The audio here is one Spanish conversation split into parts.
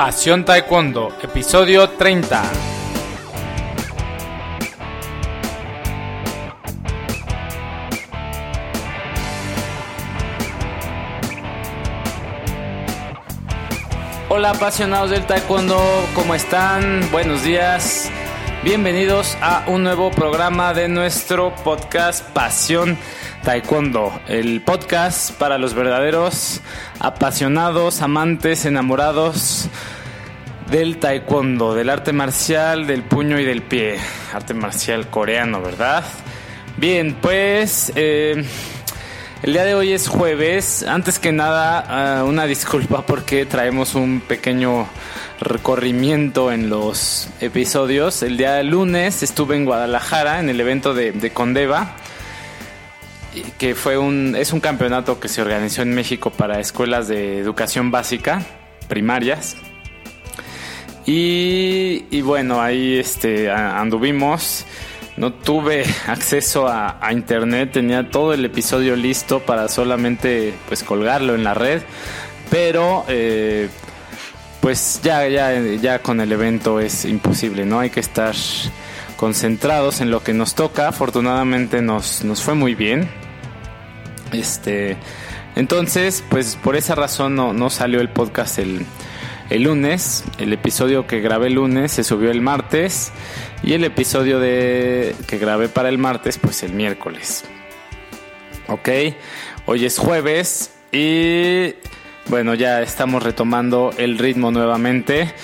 Pasión Taekwondo, episodio 30. Hola apasionados del Taekwondo, ¿cómo están? Buenos días. Bienvenidos a un nuevo programa de nuestro podcast Pasión Taekwondo, el podcast para los verdaderos apasionados, amantes, enamorados del taekwondo, del arte marcial, del puño y del pie, arte marcial coreano, ¿verdad? Bien, pues eh, el día de hoy es jueves. Antes que nada, uh, una disculpa porque traemos un pequeño recorrimiento en los episodios. El día lunes estuve en Guadalajara en el evento de, de Condeva que fue un es un campeonato que se organizó en México para escuelas de educación básica primarias y, y bueno ahí este anduvimos no tuve acceso a, internet tenía todo el episodio listo para solamente pues colgarlo en la red pero eh, pues ya ya ya con el evento es imposible no hay que estar concentrados en lo que nos toca. Afortunadamente nos, nos fue muy bien. Este, entonces, pues por esa razón no, no salió el podcast el, el, lunes. El episodio que grabé el lunes se subió el martes. Y el episodio de que grabé para el martes, pues el miércoles. Ok, hoy es jueves y bueno, ya estamos retomando el ritmo nuevamente.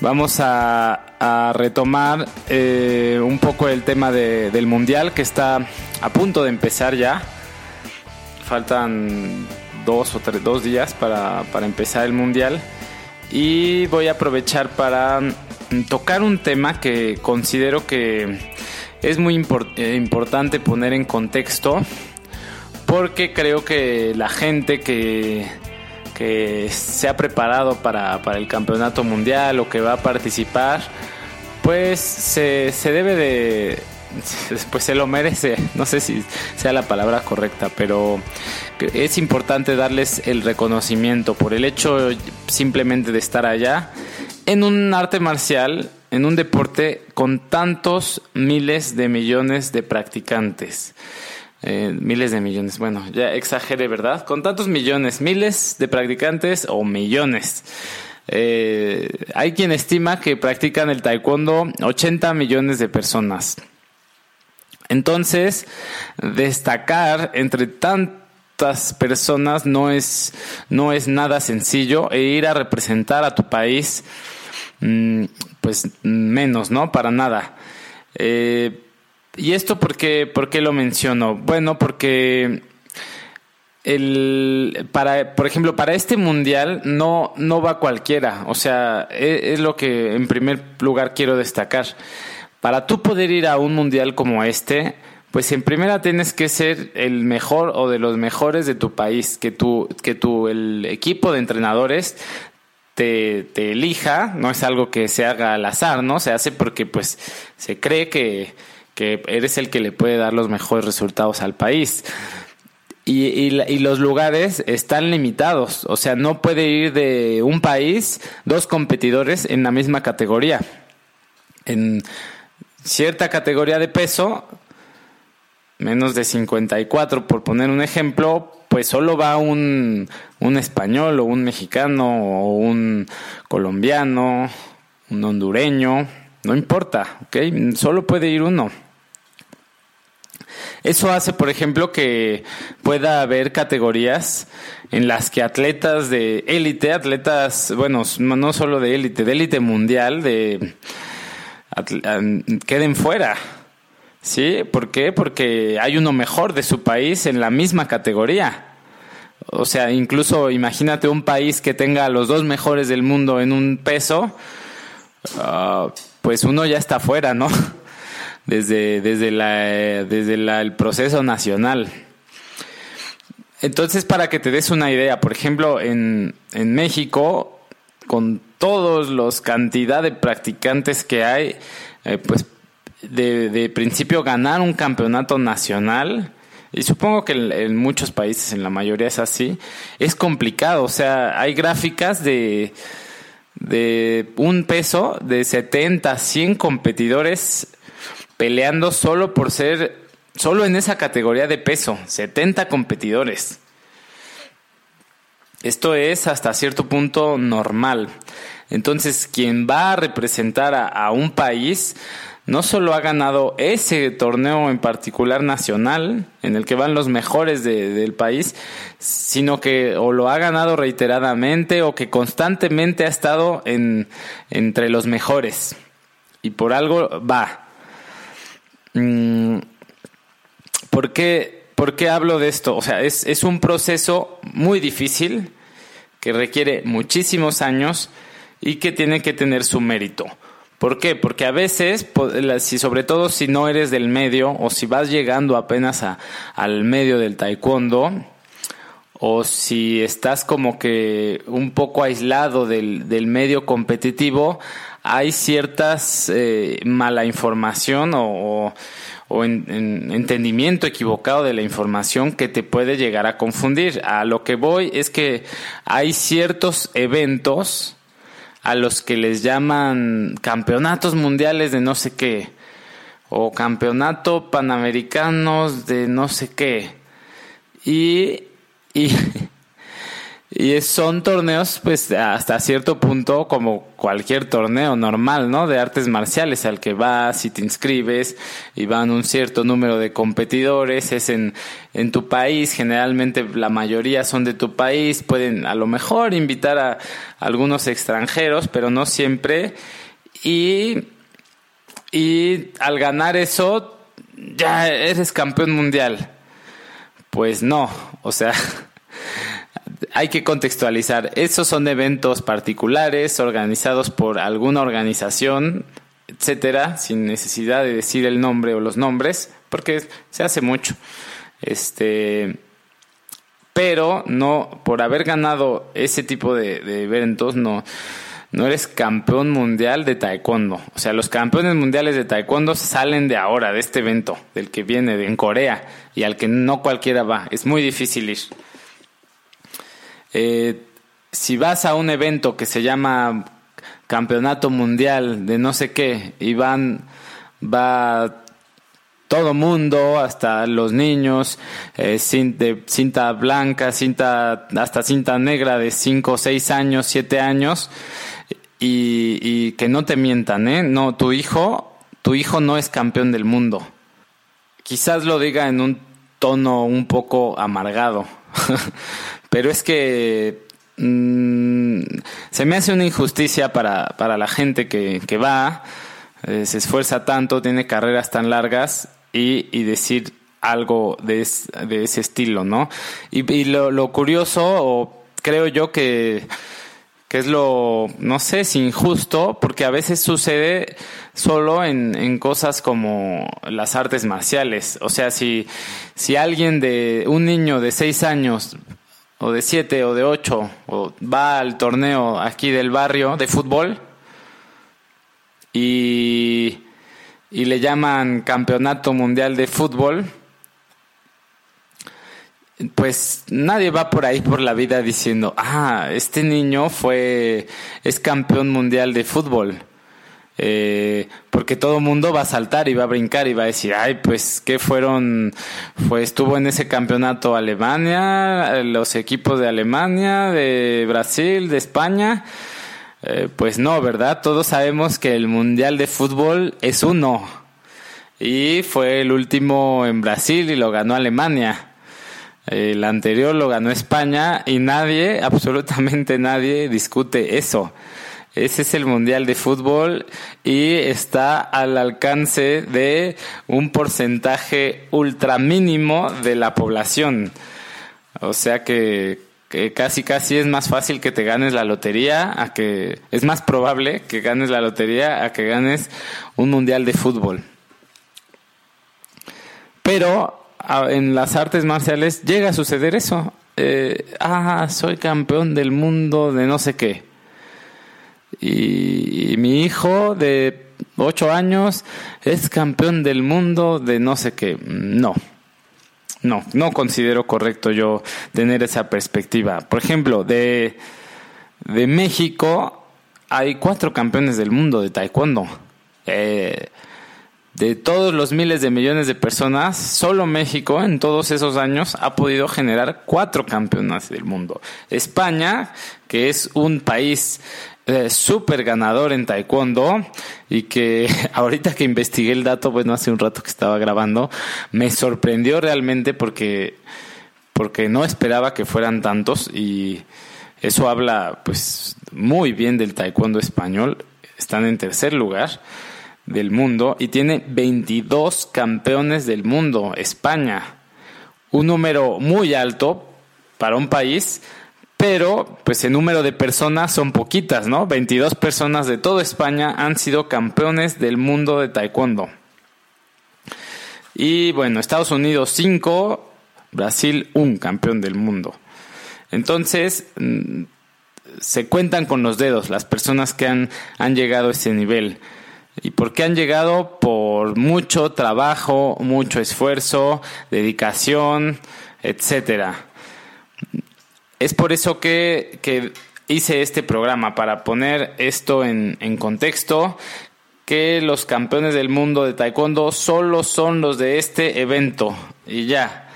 Vamos a, a retomar eh, un poco el tema de, del mundial que está a punto de empezar ya. Faltan dos o tres, dos días para, para empezar el mundial. Y voy a aprovechar para tocar un tema que considero que es muy eh, importante poner en contexto. Porque creo que la gente que, que se ha preparado para, para, el campeonato mundial o que va a participar, pues se, se debe de, pues se lo merece, no sé si sea la palabra correcta, pero es importante darles el reconocimiento por el hecho simplemente de estar allá en un arte marcial, en un deporte con tantos miles de millones de practicantes. Eh, miles de millones, bueno, ya exageré, ¿verdad? Con tantos millones, miles de practicantes o millones. Eh, hay quien estima que practican el taekwondo 80 millones de personas. Entonces, destacar entre tantas personas no es, no es nada sencillo e ir a representar a tu país, mmm, pues menos, ¿no? Para nada. Eh, ¿Y esto por qué, lo menciono? Bueno, porque el para por ejemplo para este mundial no no va cualquiera o sea es, es, lo que en primer lugar quiero destacar para tú poder ir a un mundial como este pues en primera tienes que ser el mejor o de los mejores de tu país que tu que tu el equipo de entrenadores te, elija. No es algo que se haga al azar no se hace porque pues se cree que que eres el que le puede dar los mejores resultados al país. Y, y, y, los lugares están limitados, o sea, no puede ir de un país dos competidores en la misma categoría. En cierta categoría de peso, menos de 54, por poner un ejemplo, pues solo va un, un español o un mexicano o un colombiano, un hondureño, no importa, ¿ok? Solo puede ir uno. Eso hace, por ejemplo, que pueda haber categorías en las que atletas de élite, atletas, bueno, no solo de élite, de élite mundial, de queden fuera. ¿Sí? ¿Por qué? Porque hay uno mejor de su país en la misma categoría. O sea, incluso imagínate un país que tenga a los dos mejores del mundo en un peso, uh, pues uno ya está fuera, ¿no? desde, desde, la, desde la, el proceso nacional. Entonces, para que te des una idea, por ejemplo, en, en México, con todos los cantidad de practicantes que hay, eh, pues de, principio ganar un campeonato nacional, y supongo que en, en, muchos países, en la mayoría es así, es complicado. O sea, hay gráficas de de un peso de 70, 100 competidores peleando solo por ser, solo en esa categoría de peso, 70 competidores. Esto es hasta cierto punto normal. Entonces, quien va a representar a, un país no solo ha ganado ese torneo en particular nacional, en el que van los mejores del país, sino que o lo ha ganado reiteradamente o que constantemente ha estado en, entre los mejores. Y por algo va. Mm, ¿Por qué, ¿Por qué hablo de esto? O sea, es, es un proceso muy difícil que requiere muchísimos años y que tiene que tener su mérito. ¿Por qué? Porque a veces, si sobre todo si no eres del medio o si vas llegando apenas a, al medio del taekwondo o si estás como que un poco aislado del, del medio competitivo, hay ciertas eh, mala información o, o en, entendimiento equivocado de la información que te puede llegar a confundir. A lo que voy es que hay ciertos eventos a los que les llaman campeonatos mundiales de no sé qué o campeonato panamericanos de no sé qué y Y son torneos, pues, hasta cierto punto como cualquier torneo normal, ¿no? De artes marciales al que vas y te inscribes y van un cierto número de competidores, es en, en tu país, generalmente la mayoría son de tu país, pueden a lo mejor invitar a, algunos extranjeros, pero no siempre. Y, y al ganar eso, ya eres campeón mundial. Pues no, o sea... hay que contextualizar. Esos son eventos particulares organizados por alguna organización, etcétera, sin necesidad de decir el nombre o los nombres, porque se hace mucho. Este, pero no, por haber ganado ese tipo de, eventos, no, no eres campeón mundial de taekwondo. O sea, los campeones mundiales de taekwondo salen de ahora, de este evento, del que viene de en Corea, y al que no cualquiera va. Es muy difícil ir. Eh, si vas a un evento que se llama Campeonato Mundial de no sé qué y van, va todo mundo, hasta los niños, eh, de cinta blanca, cinta, hasta cinta negra de 5, 6 años, 7 años, y, y, que no te mientan, ¿eh? No, tu hijo, tu hijo no es campeón del mundo. Quizás lo diga en un tono un poco amargado, Pero es que mm, se me hace una injusticia para, para la gente que, que va, eh, se esfuerza tanto, tiene carreras tan largas y, y decir algo de, de, ese estilo, ¿no? Y, y lo, lo, curioso, o creo yo que, que es lo, no sé, es injusto, porque a veces sucede solo en, en cosas como las artes marciales. O sea, si, si alguien de, un niño de seis años o de siete o de ocho o va al torneo aquí del barrio de fútbol y, y le llaman campeonato mundial de fútbol, pues nadie va por ahí por la vida diciendo, ah, este niño fue, es campeón mundial de fútbol. Eh, porque todo mundo va a saltar y va a brincar y va a decir, ay, pues, ¿qué fueron? Pues estuvo en ese campeonato Alemania, los equipos de Alemania, de Brasil, de España. Eh, pues no, ¿verdad? Todos sabemos que el Mundial de Fútbol es uno. Y fue el último en Brasil y lo ganó Alemania. El anterior lo ganó España y nadie, absolutamente nadie, discute eso. Ese es el Mundial de Fútbol y está al alcance de un porcentaje ultra mínimo de la población. O sea que, casi casi es más fácil que te ganes la lotería a que es más probable que ganes la lotería a que ganes un Mundial de Fútbol. Pero en las artes marciales llega a suceder eso. Eh, ah, soy campeón del mundo de no sé qué y, mi hijo de 8 años es campeón del mundo de no sé qué. No. No, no considero correcto yo tener esa perspectiva. Por ejemplo, de, de México hay cuatro campeones del mundo de taekwondo. Eh, de todos los miles de millones de personas, solo México en todos esos años ha podido generar cuatro campeonas del mundo. España, que es un país eh, súper ganador en taekwondo y que ahorita que investigué el dato, bueno, hace un rato que estaba grabando, me sorprendió realmente porque, porque no esperaba que fueran tantos y eso habla pues muy bien del taekwondo español. Están en tercer lugar del mundo y tiene 22 campeones del mundo, España. Un número muy alto para un país, pero pues el número de personas son poquitas, ¿no? 22 personas de toda España han sido campeones del mundo de taekwondo. Y bueno, Estados Unidos 5, Brasil un campeón del mundo. Entonces, mm, se cuentan con los dedos las personas que han, han llegado a ese nivel. ¿Y por qué han llegado? Por mucho trabajo, mucho esfuerzo, dedicación, etcétera. Es por eso que, hice este programa, para poner esto en, en contexto, que los campeones del mundo de taekwondo solo son los de este evento. Y ya,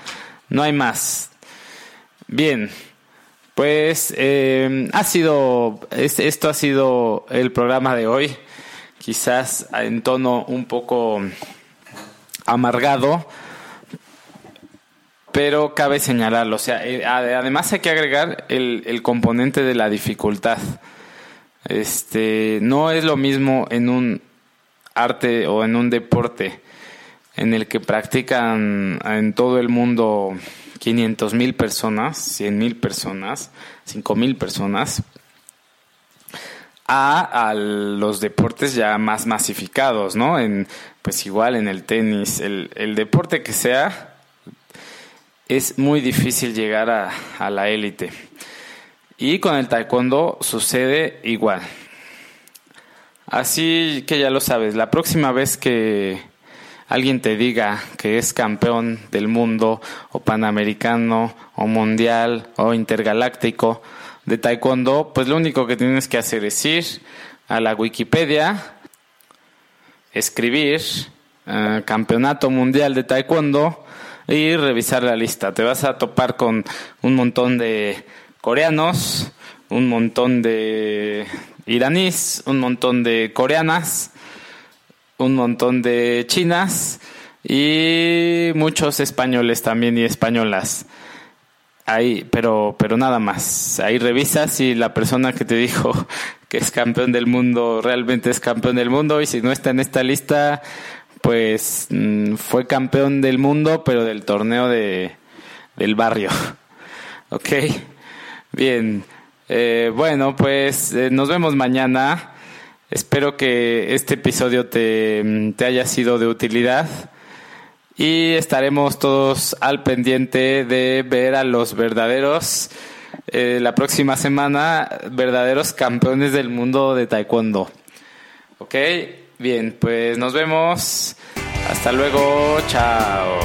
no hay más. Bien, pues eh, ha sido, esto ha sido el programa de hoy quizás en tono un poco amargado, pero cabe señalarlo. O sea, eh, además hay que agregar el, componente de la dificultad. Este, no es lo mismo en un arte o en un deporte en el que practican en todo el mundo 500 mil personas, 100 mil personas, 5 mil personas, a, los deportes ya más masificados, ¿no? En, pues igual en el tenis, el, el deporte que sea, es muy difícil llegar a, a la élite. Y con el taekwondo sucede igual. Así que ya lo sabes, la próxima vez que alguien te diga que es campeón del mundo o panamericano o mundial o intergaláctico, de taekwondo, pues lo único que tienes que hacer es ir a la Wikipedia, escribir eh, Campeonato Mundial de Taekwondo y revisar la lista. Te vas a topar con un montón de coreanos, un montón de iraníes, un montón de coreanas, un montón de chinas y muchos españoles también y españolas. Ahí, pero, pero nada más. Ahí revisas si la persona que te dijo que es campeón del mundo realmente es campeón del mundo y si no está en esta lista, pues mm, fue campeón del mundo, pero del torneo de, del barrio. ok, bien. Eh, bueno, pues eh, nos vemos mañana. Espero que este episodio te, te haya sido de utilidad y estaremos todos al pendiente de ver a los verdaderos eh, la próxima semana verdaderos campeones del mundo de taekwondo. Ok, bien, pues nos vemos. Hasta luego, chao.